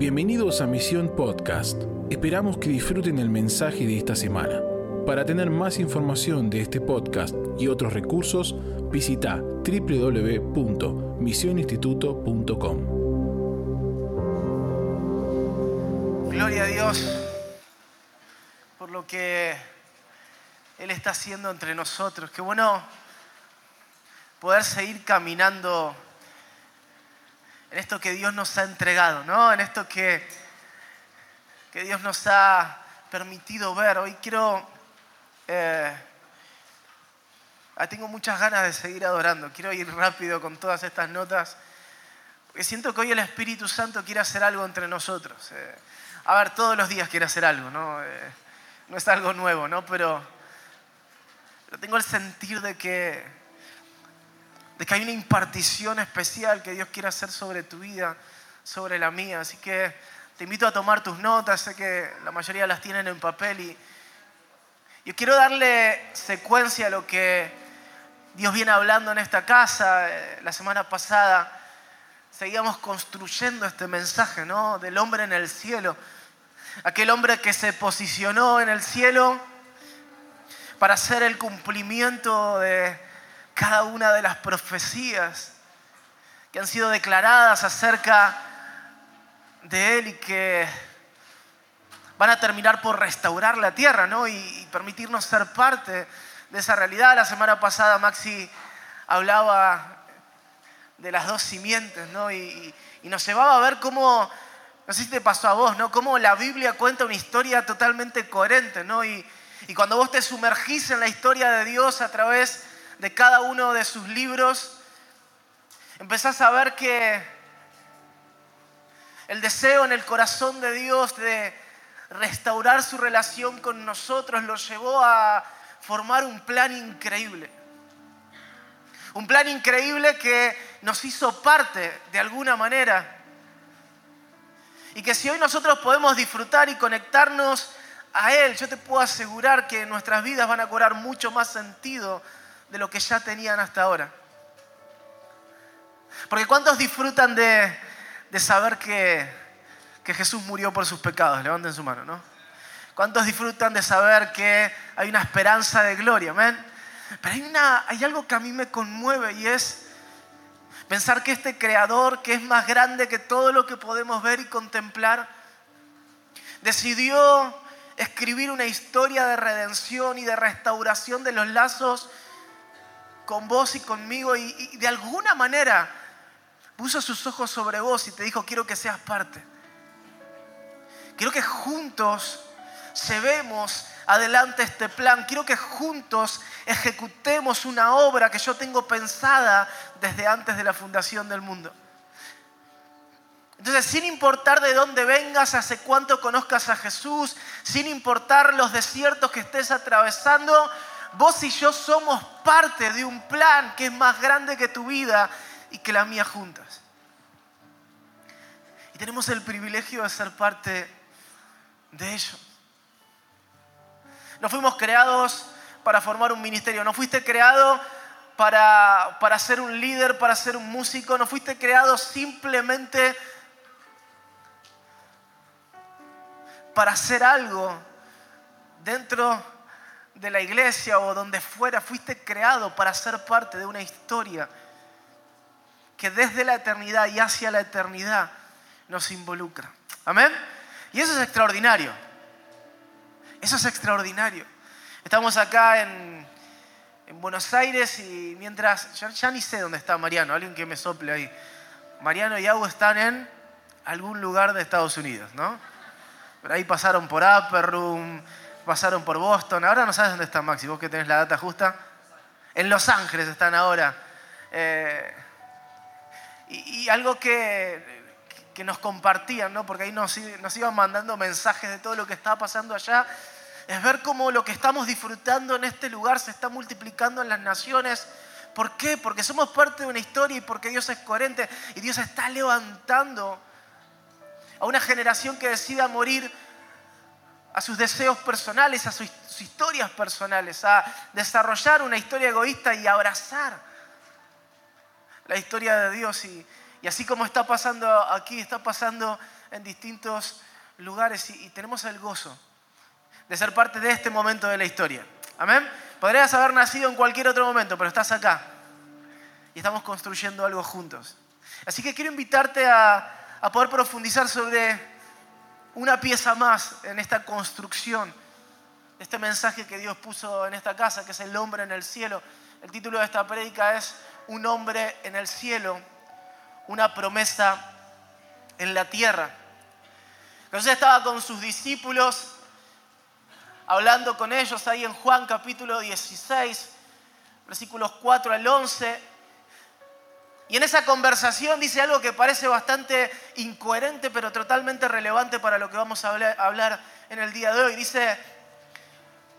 Bienvenidos a Misión Podcast. Esperamos que disfruten el mensaje de esta semana. Para tener más información de este podcast y otros recursos, visita www.misioninstituto.com. Gloria a Dios por lo que Él está haciendo entre nosotros. Qué bueno poder seguir caminando en esto que Dios nos ha entregado, ¿no? En esto que, que Dios nos ha permitido ver. Hoy quiero... Eh, ah, tengo muchas ganas de seguir adorando. Quiero ir rápido con todas estas notas. Porque siento que hoy el Espíritu Santo quiere hacer algo entre nosotros. Eh, a ver, todos los días quiere hacer algo, ¿no? Eh, no es algo nuevo, ¿no? Pero, pero tengo el sentir de que de que hay una impartición especial que Dios quiere hacer sobre tu vida, sobre la mía. Así que te invito a tomar tus notas, sé que la mayoría las tienen en papel y yo quiero darle secuencia a lo que Dios viene hablando en esta casa. Eh, la semana pasada seguíamos construyendo este mensaje, ¿no? Del hombre en el cielo. Aquel hombre que se posicionó en el cielo para hacer el cumplimiento de cada una de las profecías que han sido declaradas acerca de Él y que van a terminar por restaurar la tierra ¿no? y, permitirnos ser parte de esa realidad. La semana pasada Maxi hablaba de las dos simientes ¿no? y, nos llevaba a ver cómo, no sé si te pasó a vos, ¿no? cómo la Biblia cuenta una historia totalmente coherente. ¿no? Y, y cuando vos te sumergís en la historia de Dios a través de cada uno de sus libros, empezás a ver que el deseo en el corazón de Dios de restaurar su relación con nosotros lo llevó a formar un plan increíble. Un plan increíble que nos hizo parte de alguna manera. Y que si hoy nosotros podemos disfrutar y conectarnos a Él, yo te puedo asegurar que nuestras vidas van a cobrar mucho más sentido de lo que ya tenían hasta ahora. Porque ¿cuántos disfrutan de, saber que, que, Jesús murió por sus pecados? Levanten su mano, ¿no? ¿Cuántos disfrutan de saber que hay una esperanza de gloria? Amén. Pero hay, una, hay algo que a mí me conmueve y es pensar que este creador, que es más grande que todo lo que podemos ver y contemplar, decidió escribir una historia de redención y de restauración de los lazos con vos y conmigo y, de alguna manera puso sus ojos sobre vos y te dijo, quiero que seas parte. Quiero que juntos llevemos adelante este plan. Quiero que juntos ejecutemos una obra que yo tengo pensada desde antes de la fundación del mundo. Entonces, sin importar de dónde vengas, hace cuánto conozcas a Jesús, sin importar los desiertos que estés atravesando, vos y yo somos parte de un plan que es más grande que tu vida y que la mía juntas. Y tenemos el privilegio de ser parte de ello. No fuimos creados para formar un ministerio, no fuiste creado para, para ser un líder, para ser un músico, no fuiste creado simplemente para hacer algo dentro de la iglesia o donde fuera, fuiste creado para ser parte de una historia que desde la eternidad y hacia la eternidad nos involucra. Amén. Y eso es extraordinario. Eso es extraordinario. Estamos acá en, Buenos Aires y mientras, ya, ni sé dónde está Mariano, alguien que me sople ahí. Mariano y Agu están en algún lugar de Estados Unidos, ¿no? Por ahí pasaron por Upper Room, pasaron por Boston. Ahora no sabes dónde está Maxi, vos que tenés la data justa. En Los Ángeles están ahora. Eh, y, algo que, que, nos compartían, ¿no? porque ahí nos, nos iban mandando mensajes de todo lo que estaba pasando allá, es ver cómo lo que estamos disfrutando en este lugar se está multiplicando en las naciones. ¿Por qué? Porque somos parte de una historia y porque Dios es coherente y Dios está levantando a una generación que decida morir a sus deseos personales, a sus, historias personales, a desarrollar una historia egoísta y abrazar la historia de Dios. Y, Y así como está pasando aquí, está pasando en distintos lugares y, tenemos el gozo de ser parte de este momento de la historia. Amén. Podrías haber nacido en cualquier otro momento, pero estás acá y estamos construyendo algo juntos. Así que quiero invitarte a, a poder profundizar sobre una pieza más en esta construcción, este mensaje que Dios puso en esta casa, que es el hombre en el cielo. El título de esta prédica es Un hombre en el cielo, una promesa en la tierra. Jesús estaba con sus discípulos, hablando con ellos ahí en Juan capítulo 16, versículos 4 al 11. Y en esa conversación dice algo que parece bastante incoherente, pero totalmente relevante para lo que vamos a hablar en el día de hoy. Dice,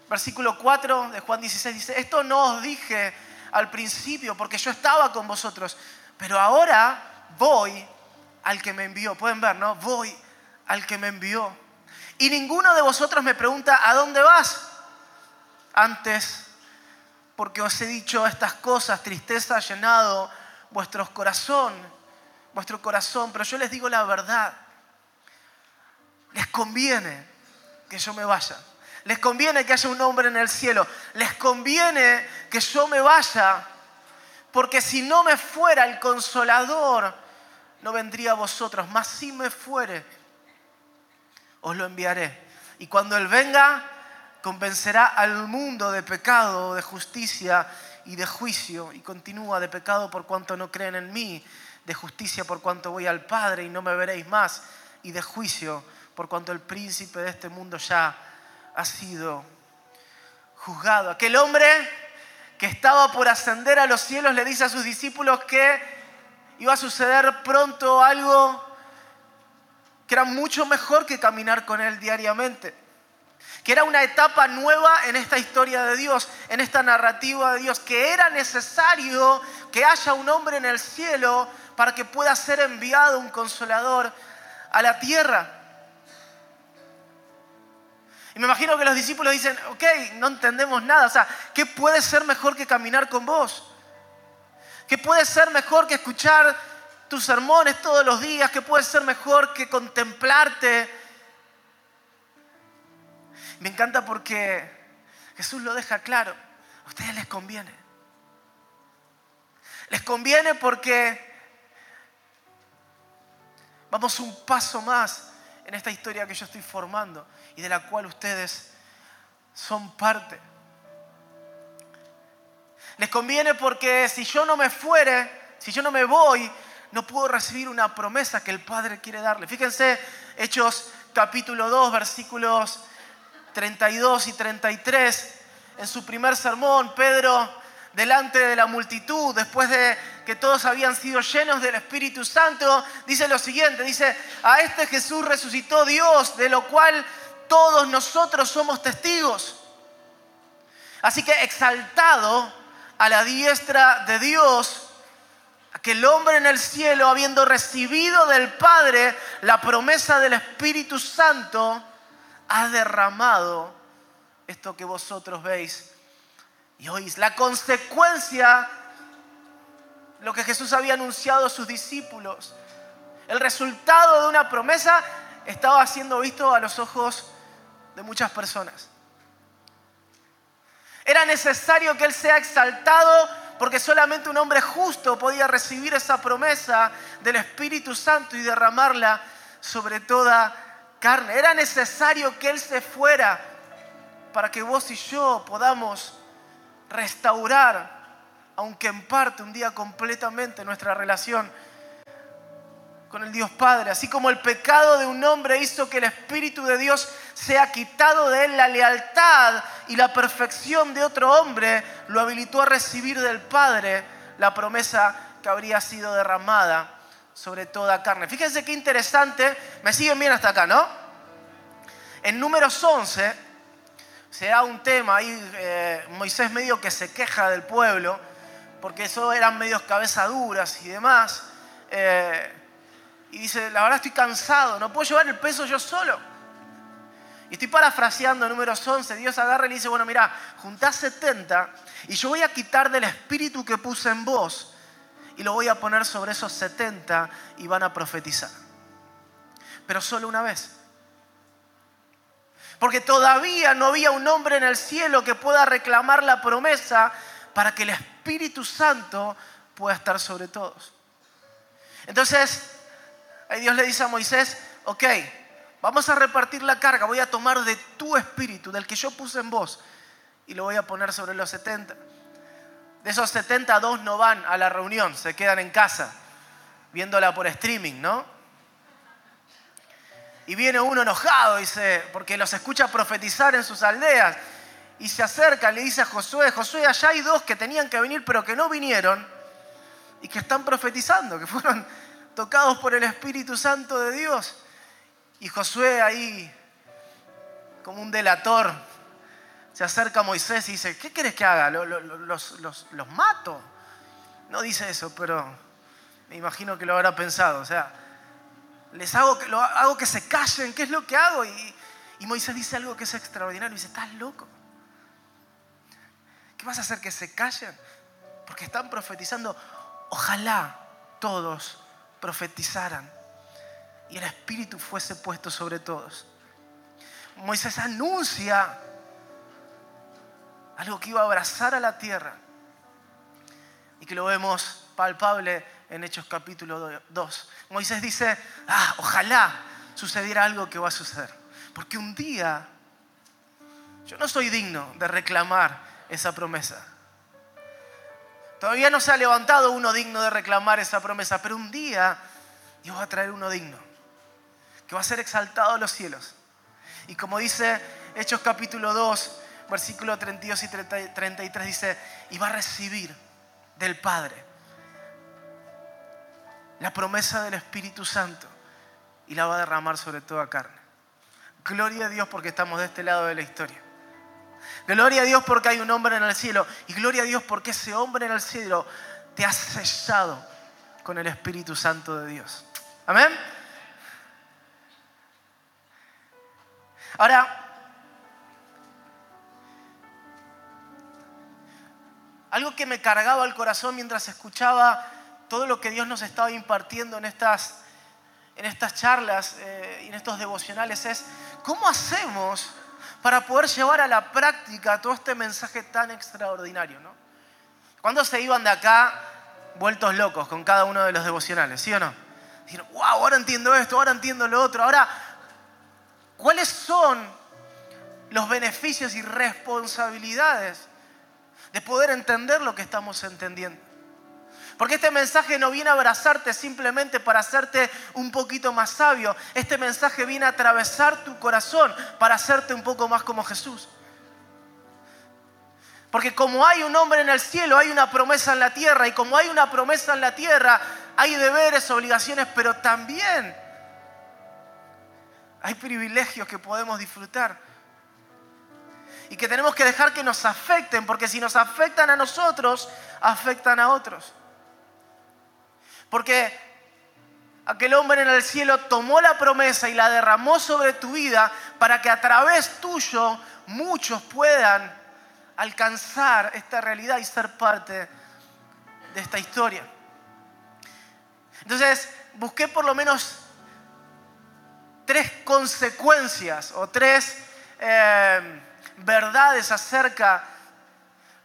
versículo 4 de Juan 16, dice, esto no os dije al principio porque yo estaba con vosotros, pero ahora voy al que me envió. Pueden ver, ¿no? Voy al que me envió. Y ninguno de vosotros me pregunta, ¿a dónde vas? Antes, porque os he dicho estas cosas, tristeza llenado vuestro corazón, vuestro corazón, pero yo les digo la verdad. Les conviene que yo me vaya. Les conviene que haya un hombre en el cielo. Les conviene que yo me vaya. Porque si no me fuera el consolador, no vendría a vosotros. Mas si me fuere, os lo enviaré. Y cuando Él venga, convencerá al mundo de pecado, de justicia y de juicio, y continúa de pecado por cuanto no creen en mí, de justicia por cuanto voy al Padre y no me veréis más, y de juicio por cuanto el príncipe de este mundo ya ha sido juzgado. Aquel hombre que estaba por ascender a los cielos le dice a sus discípulos que iba a suceder pronto algo que era mucho mejor que caminar con él diariamente que era una etapa nueva en esta historia de Dios, en esta narrativa de Dios, que era necesario que haya un hombre en el cielo para que pueda ser enviado un consolador a la tierra. Y me imagino que los discípulos dicen, ok, no entendemos nada, o sea, ¿qué puede ser mejor que caminar con vos? ¿Qué puede ser mejor que escuchar tus sermones todos los días? ¿Qué puede ser mejor que contemplarte? Me encanta porque Jesús lo deja claro. A ustedes les conviene. Les conviene porque vamos un paso más en esta historia que yo estoy formando y de la cual ustedes son parte. Les conviene porque si yo no me fuere, si yo no me voy, no puedo recibir una promesa que el Padre quiere darle. Fíjense, Hechos capítulo 2, versículos 32 y 33, en su primer sermón, Pedro, delante de la multitud, después de que todos habían sido llenos del Espíritu Santo, dice lo siguiente, dice, a este Jesús resucitó Dios, de lo cual todos nosotros somos testigos. Así que exaltado a la diestra de Dios, aquel hombre en el cielo, habiendo recibido del Padre la promesa del Espíritu Santo, ha derramado esto que vosotros veis y oís. La consecuencia, lo que Jesús había anunciado a sus discípulos, el resultado de una promesa estaba siendo visto a los ojos de muchas personas. Era necesario que Él sea exaltado porque solamente un hombre justo podía recibir esa promesa del Espíritu Santo y derramarla sobre toda carne. Era necesario que Él se fuera para que vos y yo podamos restaurar, aunque en parte, un día completamente, nuestra relación con el Dios Padre. Así como el pecado de un hombre hizo que el Espíritu de Dios sea quitado de él, la lealtad y la perfección de otro hombre lo habilitó a recibir del Padre la promesa que habría sido derramada sobre toda carne. Fíjense qué interesante, me siguen bien hasta acá, ¿no? En números 11 se da un tema ahí, eh, Moisés medio que se queja del pueblo, porque eso eran medios cabezaduras y demás. Eh, y dice, la verdad estoy cansado, no puedo llevar el peso yo solo. Y estoy parafraseando números 11, Dios agarra y le dice, bueno, mira, juntá 70 y yo voy a quitar del espíritu que puse en vos y lo voy a poner sobre esos 70 y van a profetizar. Pero solo una vez. Porque todavía no había un hombre en el cielo que pueda reclamar la promesa para que el Espíritu Santo pueda estar sobre todos. Entonces, ahí Dios le dice a Moisés, ok, vamos a repartir la carga, voy a tomar de tu espíritu, del que yo puse en vos, y lo voy a poner sobre los 70. De esos 70, dos no van a la reunión, se quedan en casa, viéndola por streaming, ¿no? Y viene uno enojado, dice, porque los escucha profetizar en sus aldeas. Y se acerca, le dice a Josué, Josué, allá hay dos que tenían que venir, pero que no vinieron, y que están profetizando, que fueron tocados por el Espíritu Santo de Dios. Y Josué ahí, como un delator, se acerca a Moisés y dice, ¿qué quieres que haga? ¿Los, los, mato? No dice eso, pero me imagino que lo habrá pensado. O sea, les hago que, lo, hago que se callen, ¿qué es lo que hago? Y, y Moisés dice algo que es extraordinario. Dice, ¿estás loco? ¿Qué vas a hacer que se callen? Porque están profetizando. Ojalá todos profetizaran y el Espíritu fuese puesto sobre todos. Moisés anuncia algo que iba a abrazar a la tierra y que lo vemos palpable en Hechos capítulo 2. Moisés dice, ah, ojalá sucediera algo que va a suceder, porque un día yo no soy digno de reclamar esa promesa. Todavía no se ha levantado uno digno de reclamar esa promesa, pero un día Dios va a traer uno digno, que va a ser exaltado a los cielos. Y como dice Hechos capítulo 2, versículo 32 y 33 dice, y va a recibir del Padre la promesa del Espíritu Santo y la va a derramar sobre toda carne. Gloria a Dios porque estamos de este lado de la historia. Gloria a Dios porque hay un hombre en el cielo. Y gloria a Dios porque ese hombre en el cielo te ha sellado con el Espíritu Santo de Dios. Amén. Ahora, Algo que me cargaba el corazón mientras escuchaba todo lo que Dios nos estaba impartiendo en estas, en estas charlas eh, y en estos devocionales es, ¿cómo hacemos para poder llevar a la práctica todo este mensaje tan extraordinario? ¿no? ¿Cuándo se iban de acá vueltos locos con cada uno de los devocionales? ¿Sí o no? Dijeron, wow, ahora entiendo esto, ahora entiendo lo otro. Ahora, ¿cuáles son los beneficios y responsabilidades de poder entender lo que estamos entendiendo. Porque este mensaje no viene a abrazarte simplemente para hacerte un poquito más sabio. Este mensaje viene a atravesar tu corazón para hacerte un poco más como Jesús. Porque como hay un hombre en el cielo, hay una promesa en la tierra. Y como hay una promesa en la tierra, hay deberes, obligaciones, pero también hay privilegios que podemos disfrutar y que tenemos que dejar que nos afecten, porque si nos afectan a nosotros, afectan a otros. Porque aquel hombre en el cielo tomó la promesa y la derramó sobre tu vida para que a través tuyo muchos puedan alcanzar esta realidad y ser parte de esta historia. Entonces, busqué por lo menos tres consecuencias o tres... Eh, verdades acerca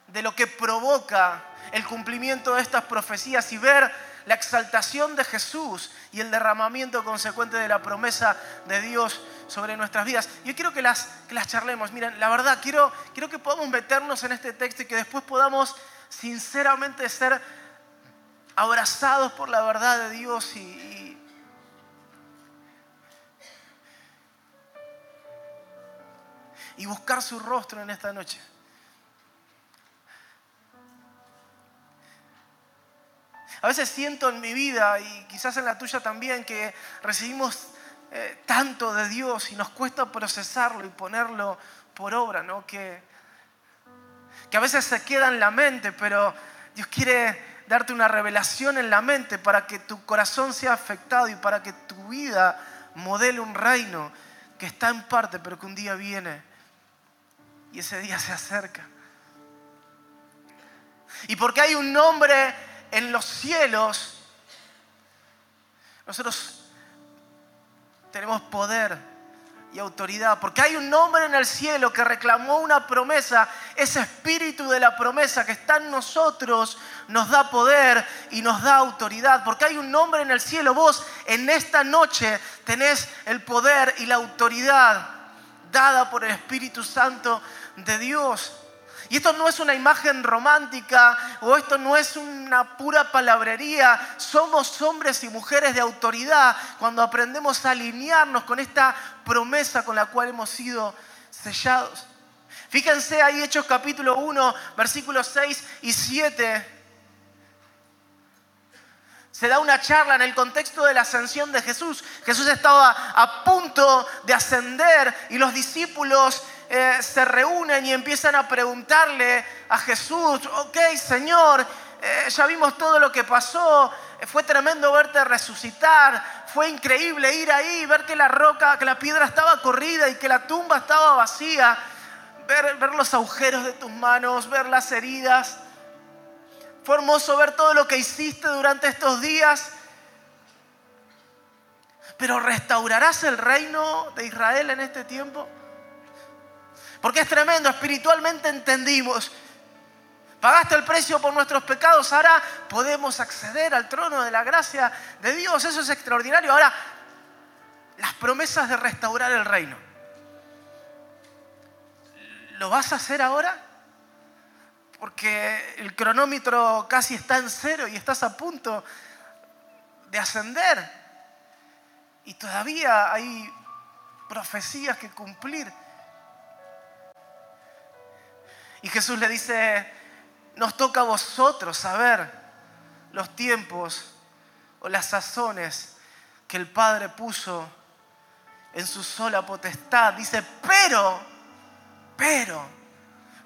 de lo que provoca el cumplimiento de estas profecías y ver la exaltación de Jesús y el derramamiento consecuente de la promesa de Dios sobre nuestras vidas. Yo quiero que las, que las charlemos. Miren, la verdad, quiero, quiero que podamos meternos en este texto y que después podamos sinceramente ser abrazados por la verdad de Dios y, y buscar su rostro en esta noche. A veces siento en mi vida y quizás en la tuya también que recibimos eh, tanto de Dios y nos cuesta procesarlo y ponerlo por obra, ¿no? Que, que a veces se queda en la mente, pero Dios quiere darte una revelación en la mente para que tu corazón sea afectado y para que tu vida modele un reino que está en parte, pero que un día viene y ese día se acerca. Y porque hay un nombre en los cielos, nosotros tenemos poder y autoridad, porque hay un nombre en el cielo que reclamó una promesa, ese espíritu de la promesa que está en nosotros nos da poder y nos da autoridad, porque hay un nombre en el cielo, vos en esta noche tenés el poder y la autoridad dada por el Espíritu Santo de Dios. Y esto no es una imagen romántica o esto no es una pura palabrería. Somos hombres y mujeres de autoridad cuando aprendemos a alinearnos con esta promesa con la cual hemos sido sellados. Fíjense ahí Hechos capítulo 1, versículos 6 y 7. Se da una charla en el contexto de la ascensión de Jesús. Jesús estaba a punto de ascender y los discípulos eh, se reúnen y empiezan a preguntarle a Jesús, ok Señor, eh, ya vimos todo lo que pasó, fue tremendo verte resucitar, fue increíble ir ahí, ver que la roca, que la piedra estaba corrida y que la tumba estaba vacía, ver, ver los agujeros de tus manos, ver las heridas. Fue hermoso ver todo lo que hiciste durante estos días. Pero ¿restaurarás el reino de Israel en este tiempo? Porque es tremendo, espiritualmente entendimos. Pagaste el precio por nuestros pecados, ahora podemos acceder al trono de la gracia de Dios. Eso es extraordinario. Ahora, las promesas de restaurar el reino. ¿Lo vas a hacer ahora? Porque el cronómetro casi está en cero y estás a punto de ascender. Y todavía hay profecías que cumplir. Y Jesús le dice, nos toca a vosotros saber los tiempos o las sazones que el Padre puso en su sola potestad. Dice, pero, pero,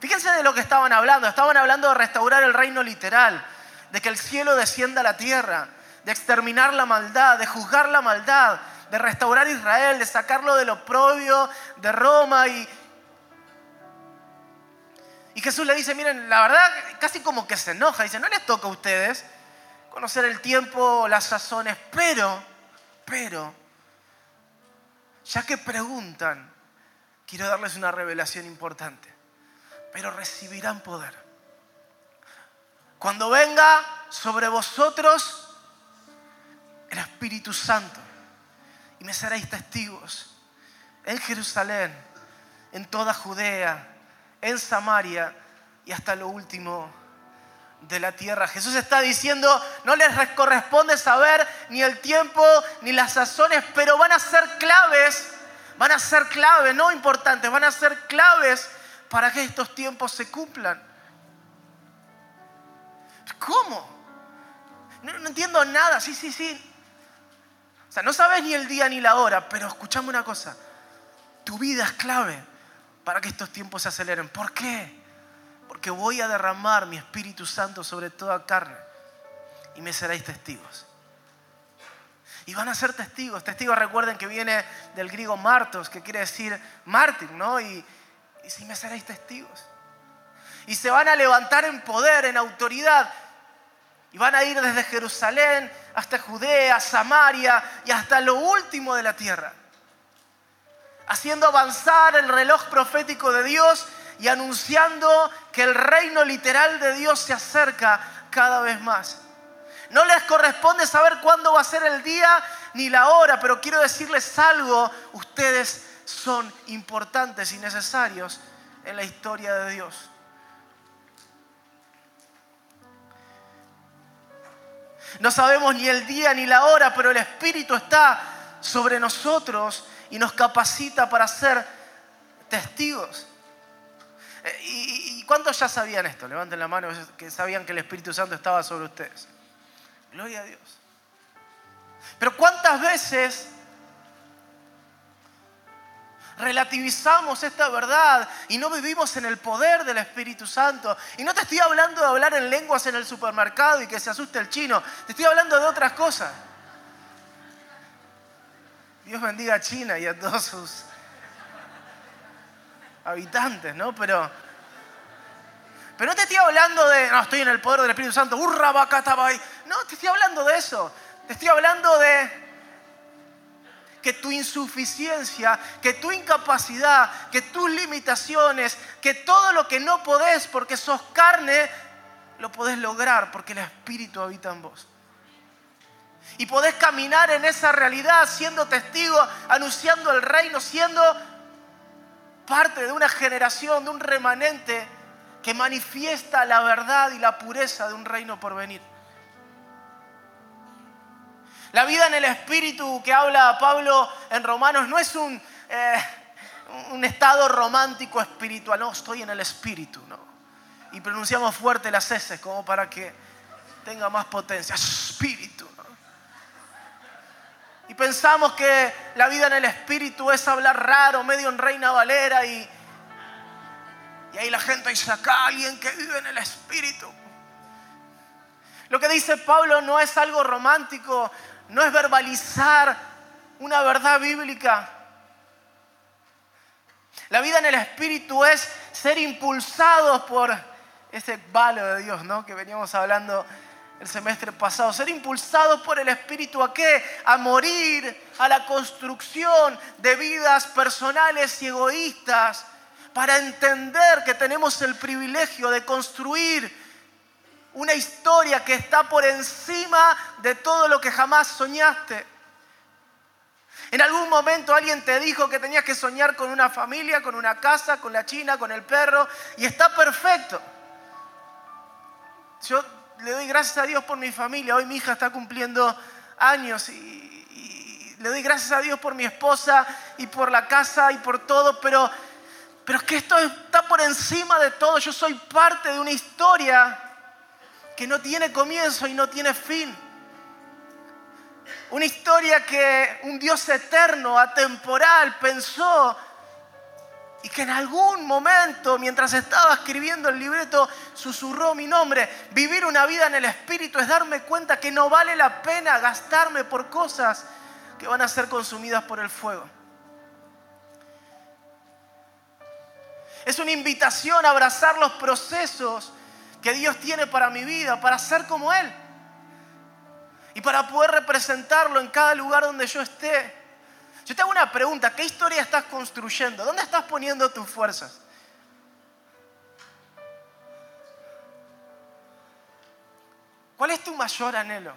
fíjense de lo que estaban hablando. Estaban hablando de restaurar el reino literal, de que el cielo descienda a la tierra, de exterminar la maldad, de juzgar la maldad, de restaurar Israel, de sacarlo del oprobio de Roma y, y Jesús le dice, miren, la verdad, casi como que se enoja. Dice, no les toca a ustedes conocer el tiempo, las sazones, pero, pero, ya que preguntan, quiero darles una revelación importante. Pero recibirán poder. Cuando venga sobre vosotros el Espíritu Santo y me seréis testigos en Jerusalén, en toda Judea, en Samaria y hasta lo último de la tierra. Jesús está diciendo, no les corresponde saber ni el tiempo ni las sazones, pero van a ser claves, van a ser claves, no importantes, van a ser claves para que estos tiempos se cumplan. ¿Cómo? No, entiendo nada, sí, sí, sí. O sea, no sabes ni el día ni la hora, pero escuchame una cosa, tu vida es clave para que estos tiempos se aceleren. ¿Por qué? Porque voy a derramar mi Espíritu Santo sobre toda carne y me seréis testigos. Y van a ser testigos. Testigos, recuerden que viene del griego martos, que quiere decir mártir, ¿no? Y, y si me seréis testigos. Y se van a levantar en poder, en autoridad. Y van a ir desde Jerusalén hasta Judea, Samaria y hasta lo último de la tierra haciendo avanzar el reloj profético de Dios y anunciando que el reino literal de Dios se acerca cada vez más. No les corresponde saber cuándo va a ser el día ni la hora, pero quiero decirles algo, ustedes son importantes y necesarios en la historia de Dios. No sabemos ni el día ni la hora, pero el Espíritu está sobre nosotros y nos capacita para ser testigos. Eh, ¿Y, cuántos ya sabían esto? Levanten la mano que sabían que el Espíritu Santo estaba sobre ustedes. Gloria a Dios. Pero ¿cuántas veces relativizamos esta verdad y no vivimos en el poder del Espíritu Santo. Y no te estoy hablando de hablar en lenguas en el supermercado y que se asuste el chino, te estoy hablando de otras cosas. Dios bendiga a China y a todos sus habitantes, ¿no? Pero, Pero no te estoy hablando de, no, estoy en el poder del Espíritu Santo, hurra, No, te estoy hablando de eso. Te estoy hablando de que tu insuficiencia, que tu incapacidad, que tus limitaciones, que todo lo que no podés porque sos carne, lo podés lograr porque el Espíritu habita en vos. Y podés caminar en esa realidad siendo testigo, anunciando el reino, siendo parte de una generación, de un remanente que manifiesta la verdad y la pureza de un reino por venir. La vida en el Espíritu que habla Pablo en Romanos no es un, eh, un estado romántico espiritual, no, estoy en el Espíritu, no. Y pronunciamos fuerte las S como para que tenga más potencia, Espíritu. Y pensamos que la vida en el Espíritu es hablar raro, medio en Reina Valera y, y ahí la gente dice acá alguien que vive en el Espíritu. Lo que dice Pablo no es algo romántico, no es verbalizar una verdad bíblica. La vida en el Espíritu es ser impulsados por ese valo de Dios, ¿no? Que veníamos hablando el semestre pasado. Ser impulsados por el Espíritu a qué? A morir a la construcción de vidas personales y egoístas para entender que tenemos el privilegio de construir una historia que está por encima de todo lo que jamás soñaste. En algún momento alguien te dijo que tenías que soñar con una familia, con una casa, con la china, con el perro, y está perfecto. Yo le doy gracias a Dios por mi familia. Hoy mi hija está cumpliendo años y, le doy gracias a Dios por mi esposa y por la casa y por todo, pero, pero es que esto está por encima de todo. Yo soy parte de una historia que no tiene comienzo y no tiene fin. Una historia que un Dios eterno, atemporal, pensó y que en algún momento, mientras estaba escribiendo el libreto, susurró mi nombre. Vivir una vida en el Espíritu es darme cuenta que no vale la pena gastarme por cosas que van a ser consumidas por el fuego. Es una invitación a abrazar los procesos que Dios tiene para mi vida, para ser como Él. Y para poder representarlo en cada lugar donde yo esté. Yo te hago una pregunta, ¿qué historia estás construyendo? ¿Dónde estás poniendo tus fuerzas? ¿Cuál es tu mayor anhelo?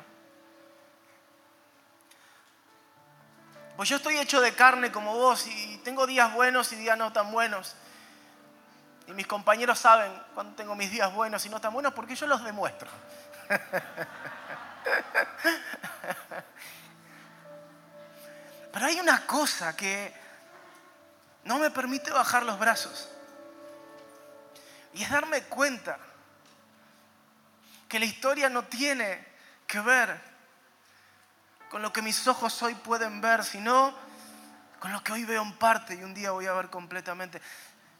Pues yo estoy hecho de carne como vos y tengo días buenos y días no tan buenos. Y mis compañeros saben cuando tengo mis días buenos y no tan buenos porque yo los demuestro. Pero hay una cosa que no me permite bajar los brazos. Y es darme cuenta que la historia no tiene que ver con lo que mis ojos hoy pueden ver, sino con lo que hoy veo en parte y un día voy a ver completamente.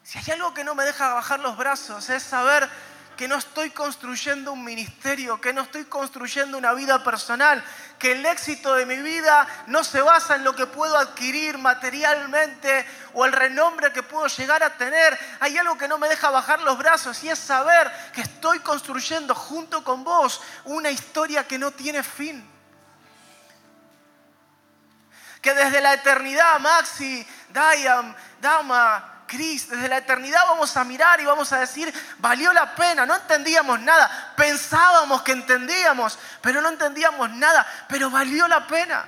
Si hay algo que no me deja bajar los brazos es saber que no estoy construyendo un ministerio, que no estoy construyendo una vida personal, que el éxito de mi vida no se basa en lo que puedo adquirir materialmente o el renombre que puedo llegar a tener. Hay algo que no me deja bajar los brazos y es saber que estoy construyendo junto con vos una historia que no tiene fin. Que desde la eternidad, Maxi, Diam, Dama, desde la eternidad vamos a mirar y vamos a decir, valió la pena, no entendíamos nada, pensábamos que entendíamos, pero no entendíamos nada, pero valió la pena.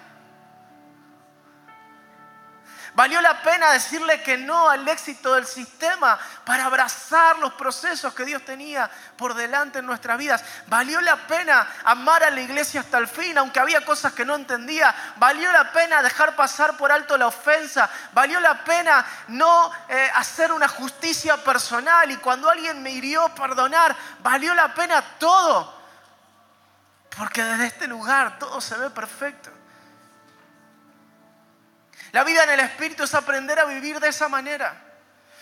Valió la pena decirle que no al éxito del sistema para abrazar los procesos que Dios tenía por delante en nuestras vidas. Valió la pena amar a la iglesia hasta el fin, aunque había cosas que no entendía. Valió la pena dejar pasar por alto la ofensa. Valió la pena no eh, hacer una justicia personal y cuando alguien me hirió perdonar. Valió la pena todo. Porque desde este lugar todo se ve perfecto. La vida en el Espíritu es aprender a vivir de esa manera,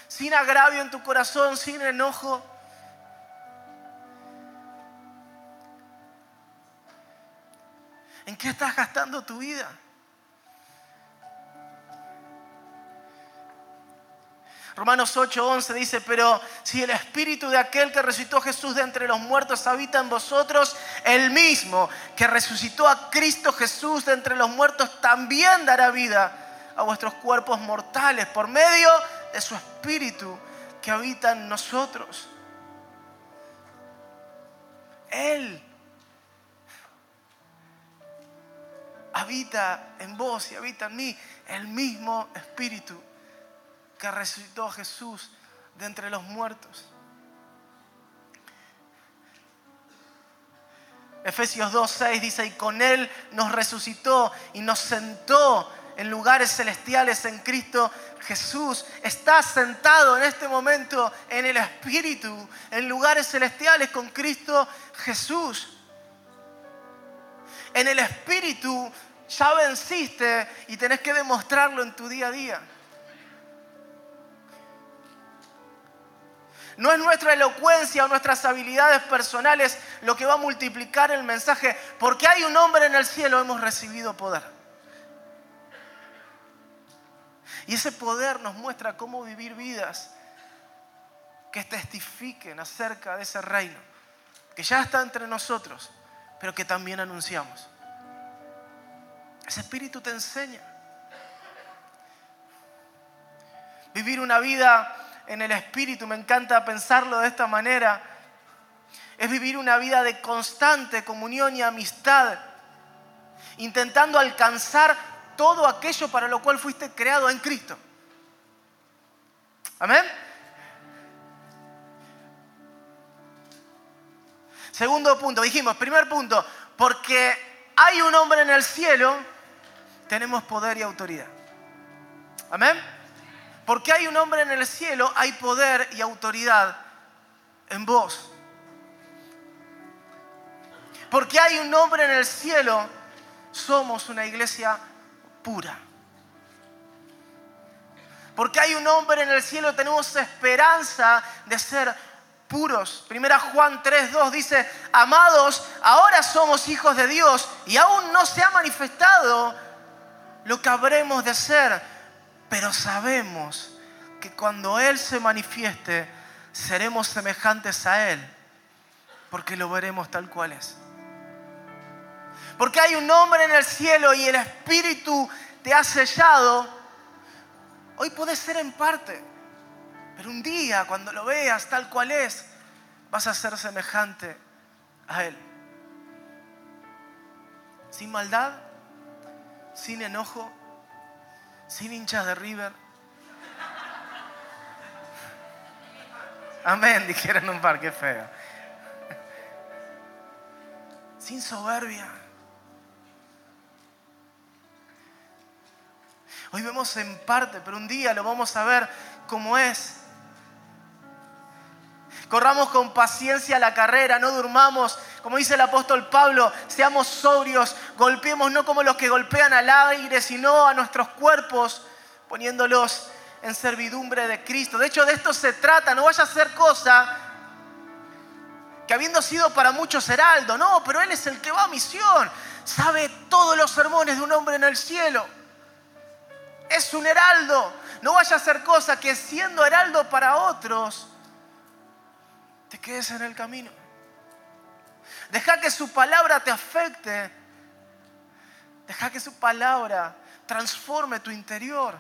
sin agravio en tu corazón, sin enojo. ¿En qué estás gastando tu vida? Romanos 8:11 dice, pero si el espíritu de aquel que resucitó Jesús de entre los muertos habita en vosotros, el mismo que resucitó a Cristo Jesús de entre los muertos también dará vida a vuestros cuerpos mortales por medio de su espíritu que habita en nosotros. Él habita en vos y habita en mí el mismo espíritu que resucitó a Jesús de entre los muertos. Efesios 2.6 dice, y con Él nos resucitó y nos sentó en lugares celestiales en Cristo Jesús. Está sentado en este momento en el Espíritu, en lugares celestiales con Cristo Jesús. En el Espíritu ya venciste y tenés que demostrarlo en tu día a día. No es nuestra elocuencia o nuestras habilidades personales lo que va a multiplicar el mensaje. Porque hay un hombre en el cielo, hemos recibido poder. Y ese poder nos muestra cómo vivir vidas que testifiquen acerca de ese reino, que ya está entre nosotros, pero que también anunciamos. Ese espíritu te enseña. Vivir una vida en el Espíritu, me encanta pensarlo de esta manera, es vivir una vida de constante comunión y amistad, intentando alcanzar todo aquello para lo cual fuiste creado en Cristo. Amén. Segundo punto, dijimos, primer punto, porque hay un hombre en el cielo, tenemos poder y autoridad. Amén. Porque hay un hombre en el cielo, hay poder y autoridad en vos. Porque hay un hombre en el cielo, somos una iglesia pura. Porque hay un hombre en el cielo, tenemos esperanza de ser puros. Primera Juan 3.2 dice, amados, ahora somos hijos de Dios y aún no se ha manifestado lo que habremos de ser pero sabemos que cuando Él se manifieste, seremos semejantes a Él, porque lo veremos tal cual es. Porque hay un nombre en el cielo y el Espíritu te ha sellado. Hoy puede ser en parte, pero un día cuando lo veas tal cual es, vas a ser semejante a Él. Sin maldad, sin enojo, sin hinchas de River. Amén, dijeron un par, qué feo. Sin soberbia. Hoy vemos en parte, pero un día lo vamos a ver como es. Corramos con paciencia la carrera, no durmamos, como dice el apóstol Pablo, seamos sobrios, golpeemos no como los que golpean al aire, sino a nuestros cuerpos, poniéndolos en servidumbre de Cristo. De hecho, de esto se trata, no vaya a ser cosa que habiendo sido para muchos heraldo, no, pero Él es el que va a misión, sabe todos los sermones de un hombre en el cielo. Es un heraldo, no vaya a ser cosa que siendo heraldo para otros, te quedes en el camino. Deja que su palabra te afecte. Deja que su palabra transforme tu interior.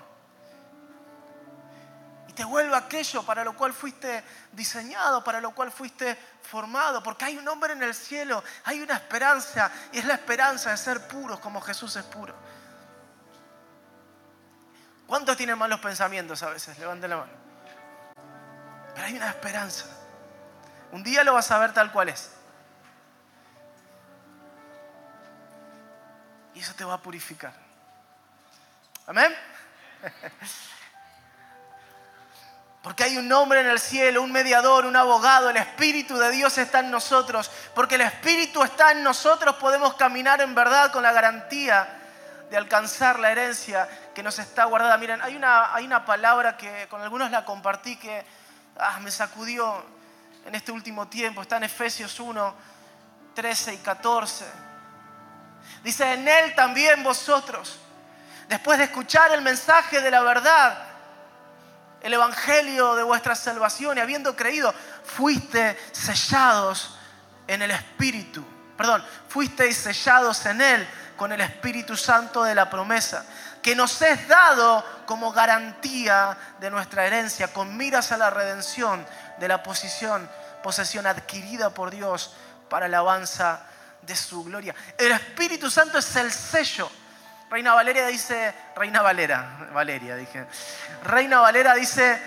Y te vuelva aquello para lo cual fuiste diseñado, para lo cual fuiste formado. Porque hay un hombre en el cielo, hay una esperanza. Y es la esperanza de ser puros como Jesús es puro. ¿Cuántos tienen malos pensamientos a veces? Levanten la mano. Pero hay una esperanza. Un día lo vas a ver tal cual es. Y eso te va a purificar. Amén. Porque hay un nombre en el cielo, un mediador, un abogado, el Espíritu de Dios está en nosotros. Porque el Espíritu está en nosotros, podemos caminar en verdad con la garantía de alcanzar la herencia que nos está guardada. Miren, hay una, hay una palabra que con algunos la compartí que ah, me sacudió en este último tiempo. Está en Efesios 1, 13 y 14. Dice, en Él también vosotros, después de escuchar el mensaje de la verdad, el evangelio de vuestra salvación y habiendo creído, fuiste sellados en el Espíritu. Perdón, fuisteis sellados en Él con el Espíritu Santo de la promesa, que nos es dado como garantía de nuestra herencia, con miras a la redención de la posición, posesión adquirida por Dios para alabanza de su gloria. El Espíritu Santo es el sello. Reina Valeria dice, Reina Valera, Valeria dije, Reina Valera dice,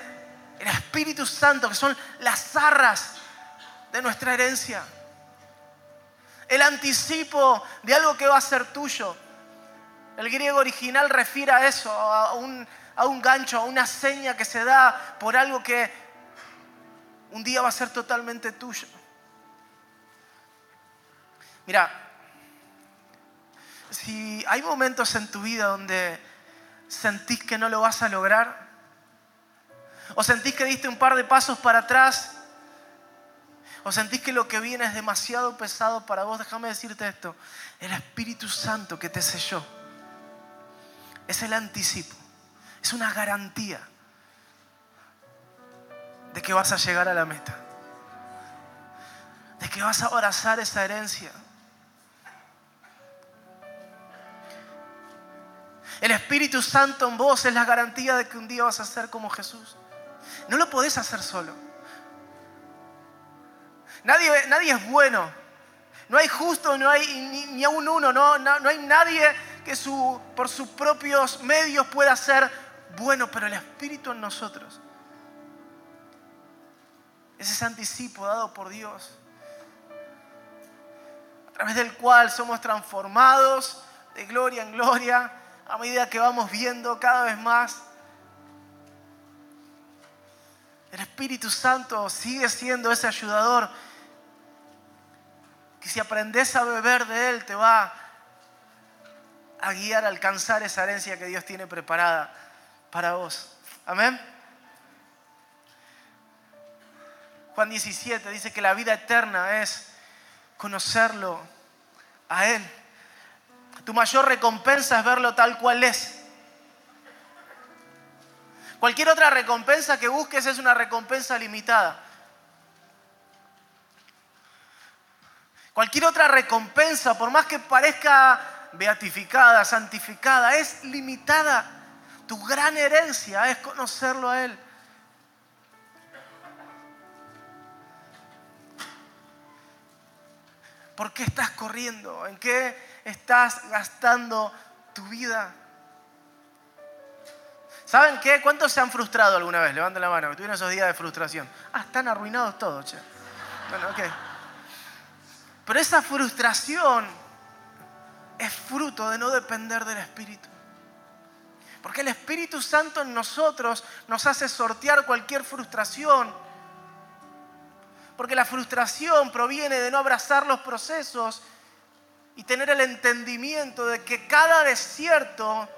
el Espíritu Santo, que son las arras de nuestra herencia. El anticipo de algo que va a ser tuyo. El griego original refiere a eso, a un, a un gancho, a una seña que se da por algo que un día va a ser totalmente tuyo. Mira, si hay momentos en tu vida donde sentís que no lo vas a lograr, o sentís que diste un par de pasos para atrás, o sentís que lo que viene es demasiado pesado para vos, déjame decirte esto, el Espíritu Santo que te selló es el anticipo, es una garantía de que vas a llegar a la meta, de que vas a abrazar esa herencia. El Espíritu Santo en vos es la garantía de que un día vas a ser como Jesús. No lo podés hacer solo. Nadie, nadie es bueno. No hay justo, no hay ni, aún uno. No, no, hay nadie que su, por sus propios medios pueda ser bueno, pero el Espíritu en nosotros es ese anticipo dado por Dios, a través del cual somos transformados de gloria en gloria a medida que vamos viendo cada vez más. El Espíritu Santo sigue siendo ese ayudador que si aprendes a beber de Él te va a guiar a alcanzar esa herencia que Dios tiene preparada para vos. Amén. Juan 17 dice que la vida eterna es conocerlo a Él tu mayor recompensa es verlo tal cual es. Cualquier otra recompensa que busques es una recompensa limitada. Cualquier otra recompensa, por más que parezca beatificada, santificada, es limitada. Tu gran herencia es conocerlo a Él. ¿Por qué estás corriendo? ¿En qué estás gastando tu vida? ¿Saben qué? ¿Cuántos se han frustrado alguna vez? Levanten la mano, que tuvieron esos días de frustración. Ah, están arruinados todos, che. Bueno, ok. Pero esa frustración es fruto de no depender del Espíritu. Porque el Espíritu Santo en nosotros nos hace sortear cualquier frustración. Porque la frustración proviene de no abrazar los procesos y tener el entendimiento de que cada desierto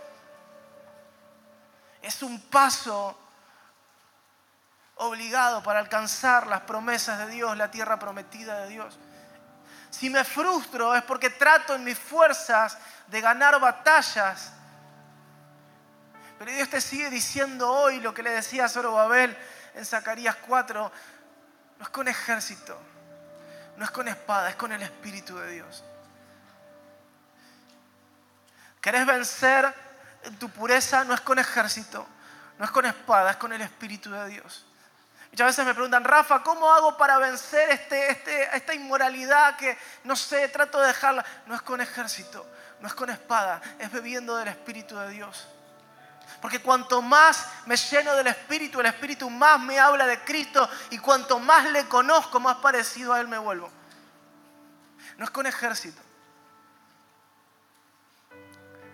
es un paso obligado para alcanzar las promesas de Dios, la tierra prometida de Dios. Si me frustro es porque trato en mis fuerzas de ganar batallas. Pero Dios te sigue diciendo hoy lo que le decía a Zorobabel en Zacarías 4. No es con ejército, no es con espada, es con el Espíritu de Dios. ¿Querés vencer en tu pureza? No es con ejército, no es con espada, es con el Espíritu de Dios. Muchas veces me preguntan, Rafa, ¿cómo hago para vencer este, este, esta inmoralidad que, no sé, trato de dejarla? No es con ejército, no es con espada, es bebiendo del Espíritu de Dios. Porque cuanto más me lleno del Espíritu, el Espíritu más me habla de Cristo y cuanto más le conozco, más parecido a Él me vuelvo. No es con ejército.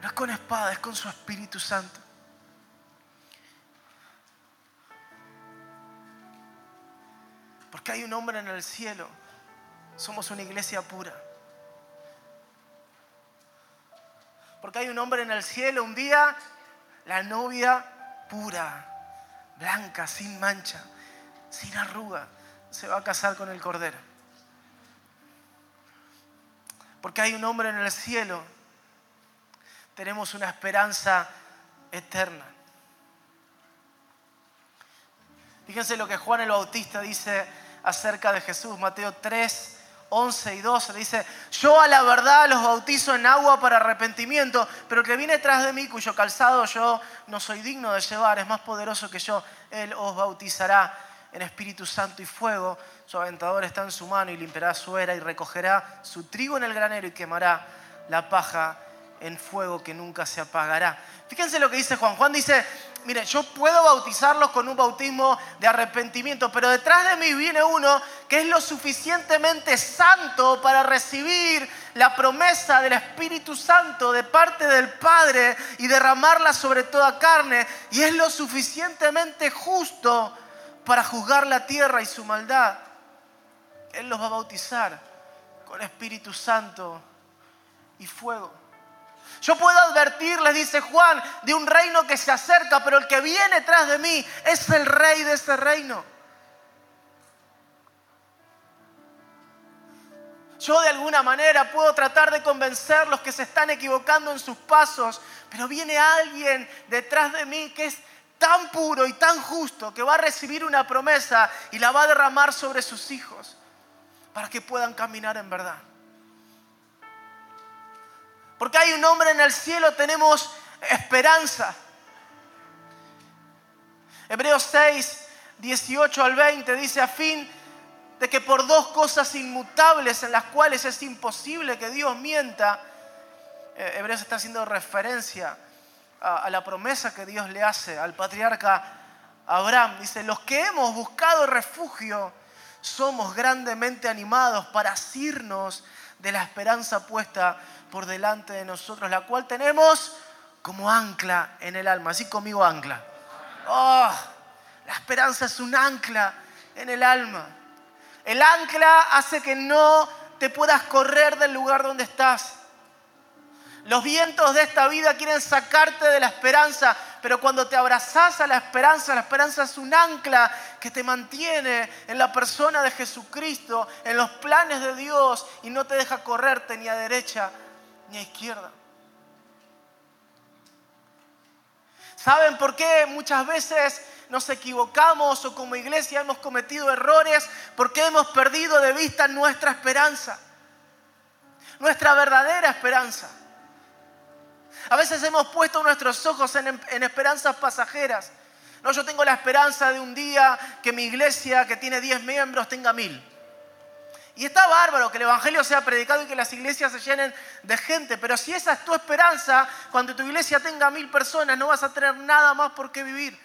No es con espada, es con su Espíritu Santo. Porque hay un hombre en el cielo. Somos una iglesia pura. Porque hay un hombre en el cielo. Un día la novia pura, blanca, sin mancha, sin arruga, se va a casar con el Cordero. Porque hay un hombre en el cielo tenemos una esperanza eterna. Fíjense lo que Juan el Bautista dice acerca de Jesús, Mateo 3, 11 y 12. Dice, yo a la verdad los bautizo en agua para arrepentimiento, pero el que viene tras de mí, cuyo calzado yo no soy digno de llevar, es más poderoso que yo, él os bautizará en Espíritu Santo y fuego. Su aventador está en su mano y limpiará su era y recogerá su trigo en el granero y quemará la paja en fuego que nunca se apagará. Fíjense lo que dice Juan. Juan dice, mire, yo puedo bautizarlos con un bautismo de arrepentimiento, pero detrás de mí viene uno que es lo suficientemente santo para recibir la promesa del Espíritu Santo de parte del Padre y derramarla sobre toda carne, y es lo suficientemente justo para juzgar la tierra y su maldad. Él los va a bautizar con Espíritu Santo y fuego. Yo puedo advertir, les dice Juan, de un reino que se acerca, pero el que viene tras de mí es el rey de ese reino. Yo de alguna manera puedo tratar de convencer los que se están equivocando en sus pasos, pero viene alguien detrás de mí que es tan puro y tan justo que va a recibir una promesa y la va a derramar sobre sus hijos para que puedan caminar en verdad. Porque hay un hombre en el cielo, tenemos esperanza. Hebreos 6, 18 al 20 dice, a fin de que por dos cosas inmutables en las cuales es imposible que Dios mienta, eh, Hebreos está haciendo referencia a, la promesa que Dios le hace al patriarca Abraham. Dice, los que hemos buscado refugio somos grandemente animados para asirnos de la esperanza puesta por delante de nosotros, la cual tenemos como ancla en el alma. Así conmigo ancla. Oh, la esperanza es un ancla en el alma. El ancla hace que no te puedas correr del lugar donde estás. Los vientos de esta vida quieren sacarte de la esperanza, pero cuando te abrazas a la esperanza, la esperanza es un ancla que te mantiene en la persona de Jesucristo, en los planes de Dios y no te deja correrte ni a derecha ni a izquierda. ¿Saben por qué muchas veces nos equivocamos o como iglesia hemos cometido errores? Porque hemos perdido de vista nuestra esperanza, nuestra verdadera esperanza. A veces hemos puesto nuestros ojos en, en, esperanzas pasajeras. No, yo tengo la esperanza de un día que mi iglesia, que tiene 10 miembros, tenga mil. Y está bárbaro que el Evangelio sea predicado y que las iglesias se llenen de gente, pero si esa es tu esperanza, cuando tu iglesia tenga mil personas no vas a tener nada más por qué vivir.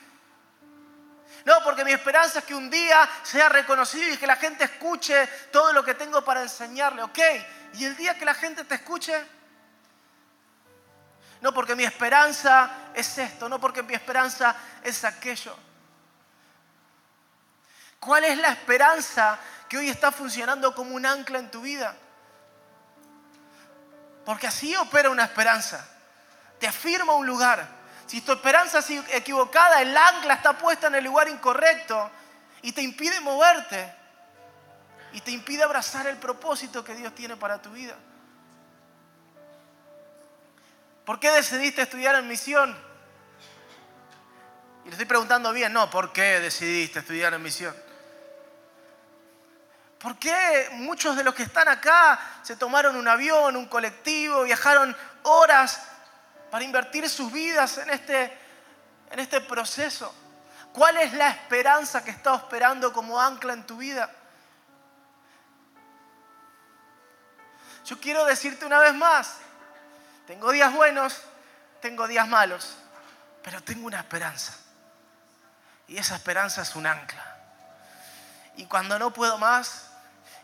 No, porque mi esperanza es que un día sea reconocido y que la gente escuche todo lo que tengo para enseñarle, ¿ok? Y el día que la gente te escuche, no porque mi esperanza es esto, no porque mi esperanza es aquello. ¿Cuál es la esperanza que hoy está funcionando como un ancla en tu vida. Porque así opera una esperanza. Te afirma un lugar. Si tu esperanza es equivocada, el ancla está puesta en el lugar incorrecto y te impide moverte. Y te impide abrazar el propósito que Dios tiene para tu vida. ¿Por qué decidiste estudiar en misión? Y le estoy preguntando bien, no, ¿por qué decidiste estudiar en misión? ¿Por qué muchos de los que están acá se tomaron un avión, un colectivo, viajaron horas para invertir sus vidas en este, en este proceso? ¿Cuál es la esperanza que está esperando como ancla en tu vida? Yo quiero decirte una vez más, tengo días buenos, tengo días malos, pero tengo una esperanza. Y esa esperanza es un ancla. Y cuando no puedo más,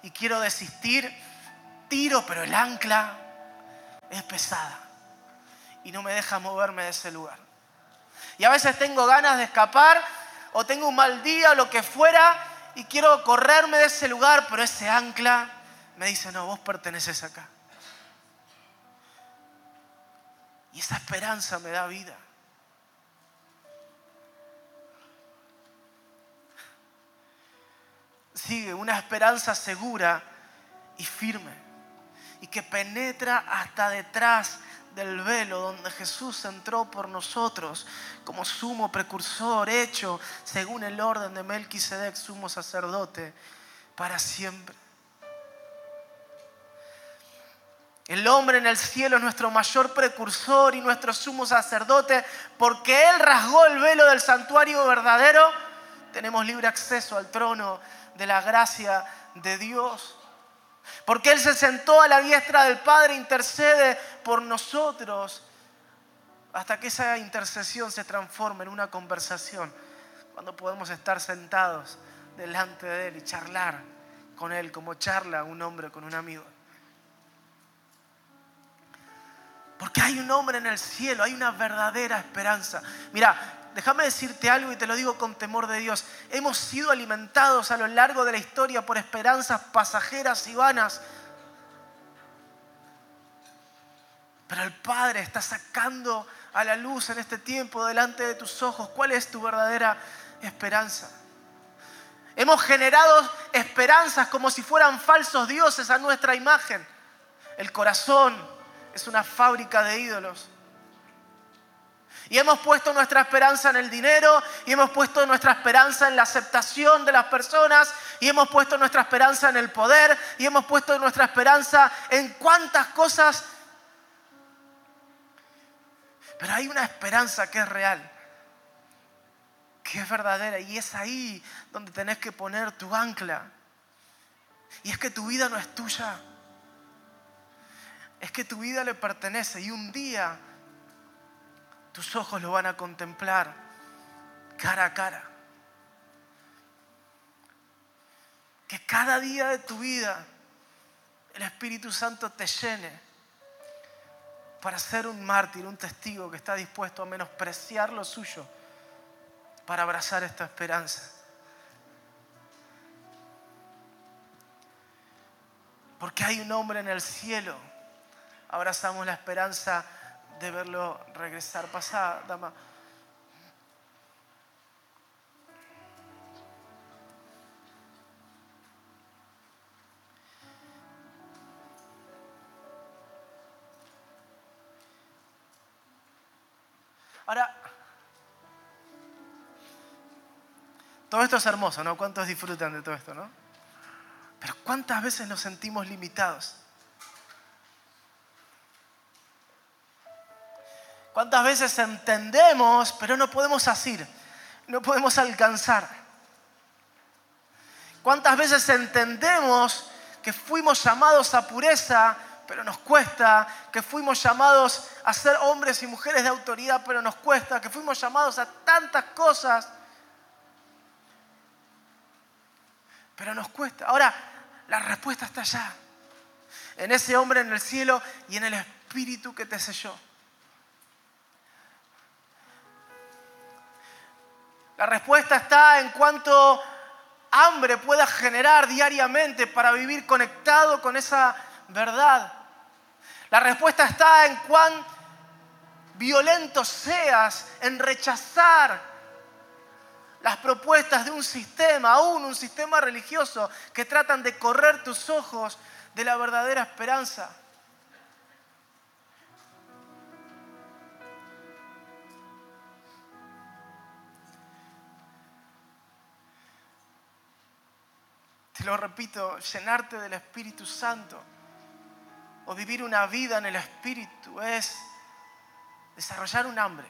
y quiero desistir, tiro, pero el ancla es pesada y no me deja moverme de ese lugar. Y a veces tengo ganas de escapar o tengo un mal día o lo que fuera y quiero correrme de ese lugar, pero ese ancla me dice, no, vos perteneces acá. Y esa esperanza me da vida. Sigue una esperanza segura y firme y que penetra hasta detrás del velo donde Jesús entró por nosotros como sumo precursor, hecho según el orden de Melquisedec, sumo sacerdote, para siempre. El hombre en el cielo es nuestro mayor precursor y nuestro sumo sacerdote, porque Él rasgó el velo del santuario verdadero. Tenemos libre acceso al trono de la gracia de Dios. Porque Él se sentó a la diestra del Padre, intercede por nosotros, hasta que esa intercesión se transforme en una conversación, cuando podemos estar sentados delante de Él y charlar con Él, como charla un hombre con un amigo. Porque hay un hombre en el cielo, hay una verdadera esperanza. Mira, déjame decirte algo y te lo digo con temor de Dios. Hemos sido alimentados a lo largo de la historia por esperanzas pasajeras y vanas. Pero el Padre está sacando a la luz en este tiempo delante de tus ojos cuál es tu verdadera esperanza. Hemos generado esperanzas como si fueran falsos dioses a nuestra imagen. El corazón es una fábrica de ídolos. Y hemos puesto nuestra esperanza en el dinero, y hemos puesto nuestra esperanza en la aceptación de las personas, y hemos puesto nuestra esperanza en el poder, y hemos puesto nuestra esperanza en cuántas cosas. Pero hay una esperanza que es real, que es verdadera, y es ahí donde tenés que poner tu ancla. Y es que tu vida no es tuya, es que tu vida le pertenece, y un día tus ojos lo van a contemplar cara a cara. Que cada día de tu vida el Espíritu Santo te llene para ser un mártir, un testigo que está dispuesto a menospreciar lo suyo para abrazar esta esperanza. Porque hay un hombre en el cielo. Abrazamos la esperanza de verlo regresar. Pasa, dama. Ahora, todo esto es hermoso, ¿no? ¿Cuántos disfrutan de todo esto, no? Pero ¿cuántas veces nos sentimos limitados? ¿Cuántas veces entendemos, pero no podemos asir, no podemos alcanzar? ¿Cuántas veces entendemos que fuimos llamados a pureza, pero nos cuesta, que fuimos llamados a ser hombres y mujeres de autoridad, pero nos cuesta, que fuimos llamados a tantas cosas, pero nos cuesta. Ahora, la respuesta está allá, en ese hombre en el cielo y en el espíritu que te selló. La respuesta está en cuánto hambre puedas generar diariamente para vivir conectado con esa verdad. La respuesta está en cuán violento seas en rechazar las propuestas de un sistema, aún un sistema religioso, que tratan de correr tus ojos de la verdadera esperanza. Lo repito, llenarte del Espíritu Santo o vivir una vida en el Espíritu es desarrollar un hambre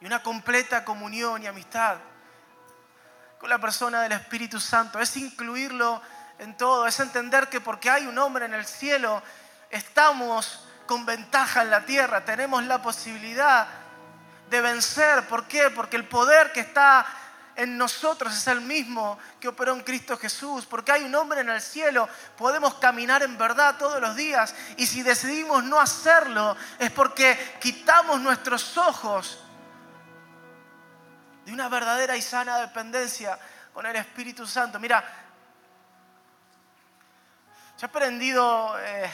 y una completa comunión y amistad con la persona del Espíritu Santo. Es incluirlo en todo, es entender que porque hay un hombre en el cielo, estamos con ventaja en la tierra, tenemos la posibilidad de vencer. ¿Por qué? Porque el poder que está en nosotros es el mismo que operó en Cristo Jesús, porque hay un hombre en el cielo, podemos caminar en verdad todos los días y si decidimos no hacerlo es porque quitamos nuestros ojos de una verdadera y sana dependencia con el Espíritu Santo. Mira, yo he aprendido, eh,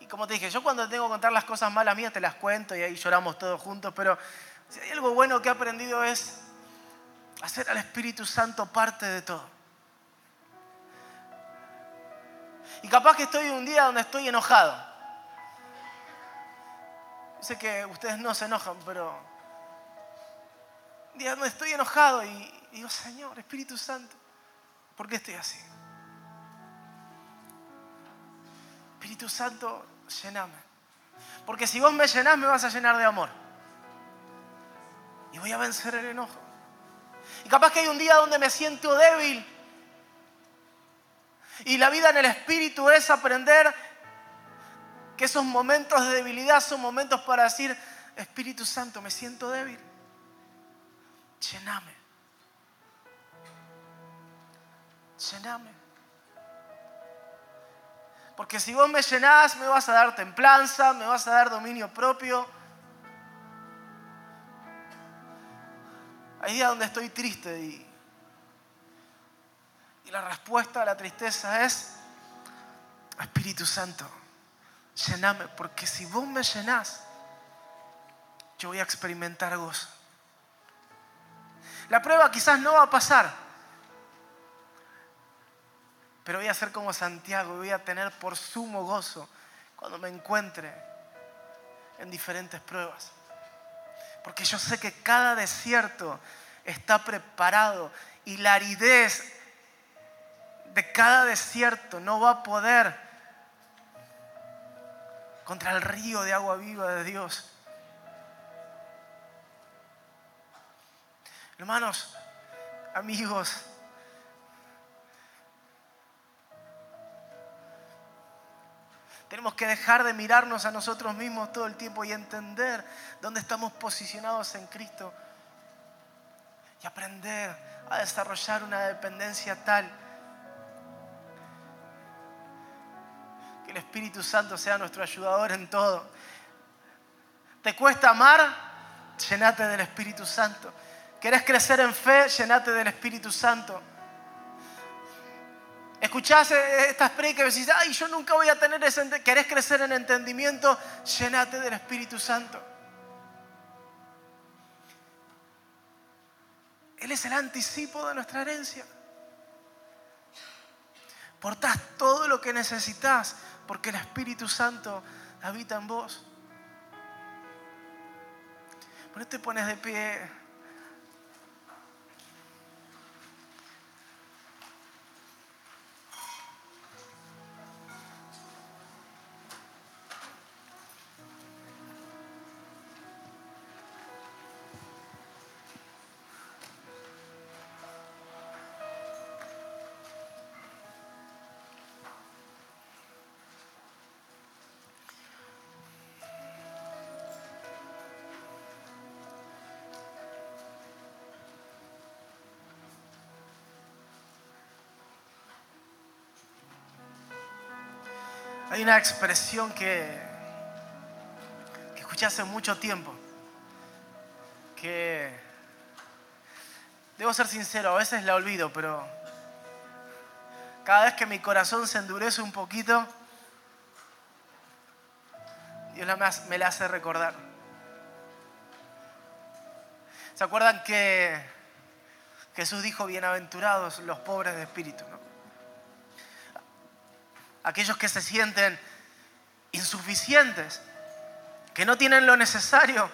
y como te dije, yo cuando tengo que contar las cosas malas mías te las cuento y ahí lloramos todos juntos, pero si hay algo bueno que he aprendido es hacer al Espíritu Santo parte de todo. Y capaz que estoy un día donde estoy enojado. Sé que ustedes no se enojan, pero un día donde estoy enojado y digo, Señor, Espíritu Santo, ¿por qué estoy así? Espíritu Santo, llename. Porque si vos me llenás, me vas a llenar de amor. Y voy a vencer el enojo. Y capaz que hay un día donde me siento débil y la vida en el Espíritu es aprender que esos momentos de debilidad son momentos para decir, Espíritu Santo, me siento débil. Llename. Llename. Porque si vos me llenás, me vas a dar templanza, me vas a dar dominio propio. Hay días donde estoy triste y y la respuesta a la tristeza es, Espíritu Santo, llename, porque si vos me llenás, yo voy a experimentar gozo. La prueba quizás no va a pasar, pero voy a ser como Santiago voy a tener por sumo gozo cuando me encuentre en diferentes pruebas. Porque yo sé que cada desierto está preparado y la aridez de cada desierto no va a poder contra el río de agua viva de Dios. Hermanos, amigos, tenemos que dejar de mirarnos a nosotros mismos todo el tiempo y entender dónde estamos posicionados en Cristo y aprender a desarrollar una dependencia tal el Espíritu Santo sea nuestro ayudador en todo. ¿Te cuesta amar? Llenate del Espíritu Santo. ¿Querés crecer en fe? Llenate del Espíritu Santo. Escuchás estas predicas y decís, ay, yo nunca voy a tener ese... ¿Querés crecer en entendimiento? Llenate del Espíritu Santo. Él es el anticipo de nuestra herencia. Portás todo lo que necesitas porque el Espíritu Santo habita en vos. ¿Por qué te pones de pie? Hay una expresión que, escuché hace mucho tiempo, que debo ser sincero, a veces la olvido, pero cada vez que mi corazón se endurece un poquito, Dios me la hace recordar. ¿Se acuerdan que Jesús dijo, bienaventurados los pobres de espíritu? Aquellos que se sienten insuficientes, que no tienen lo necesario.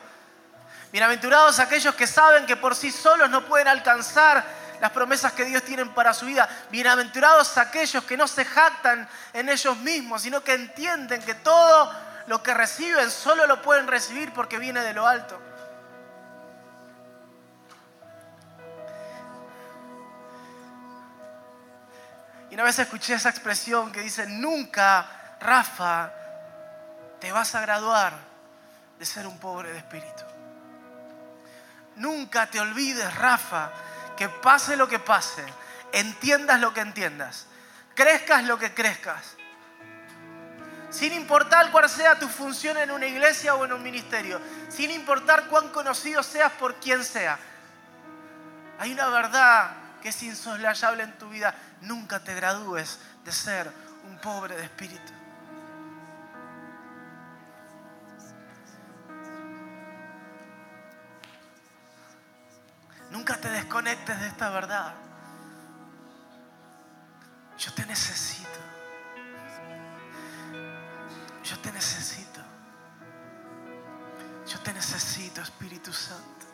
Bienaventurados aquellos que saben que por sí solos no pueden alcanzar las promesas que Dios tiene para su vida. Bienaventurados aquellos que no se jactan en ellos mismos, sino que entienden que todo lo que reciben solo lo pueden recibir porque viene de lo alto. Y una vez escuché esa expresión que dice, nunca, Rafa, te vas a graduar de ser un pobre de espíritu. Nunca te olvides, Rafa, que pase lo que pase, entiendas lo que entiendas, crezcas lo que crezcas, sin importar cuál sea tu función en una iglesia o en un ministerio, sin importar cuán conocido seas por quien sea. Hay una verdad que es insoslayable en tu vida nunca te gradúes de ser un pobre de espíritu. Nunca te desconectes de esta verdad. Yo te necesito. necesito. Yo te necesito, Espíritu Santo.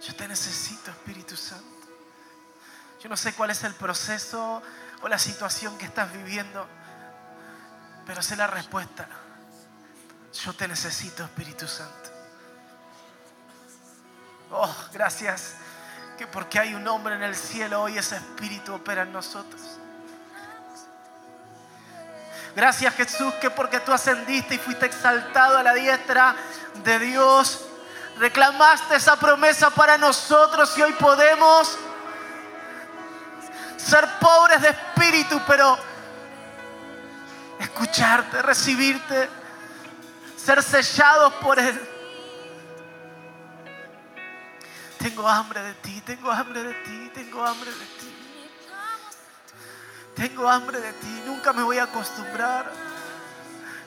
Yo te necesito, Espíritu Santo. Yo no sé cuál es el proceso o la situación que estás viviendo, pero sé la respuesta. Yo te necesito, Espíritu Santo. Oh, gracias que porque hay un hombre en el cielo hoy ese Espíritu opera en nosotros. Gracias Jesús que porque tú ascendiste y fuiste exaltado a la diestra de Dios, reclamaste esa promesa para nosotros y hoy podemos ser pobres de espíritu, pero escucharte, recibirte, ser sellados por Él. Tengo hambre de ti, tengo hambre de ti, tengo hambre de ti. Tengo hambre de ti, nunca me voy a acostumbrar.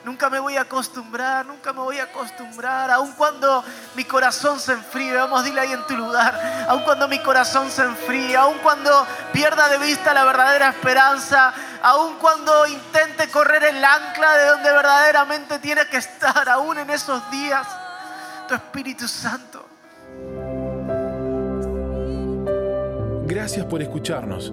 Nunca me voy a acostumbrar, nunca me voy a acostumbrar. Aun cuando mi corazón se enfríe, vamos, dile ahí en tu lugar. Aun cuando mi corazón se enfríe, aun cuando pierda de vista la verdadera esperanza, aun cuando intente correr el ancla de donde verdaderamente tiene que estar, aún en esos días, tu Espíritu Santo. Gracias por escucharnos.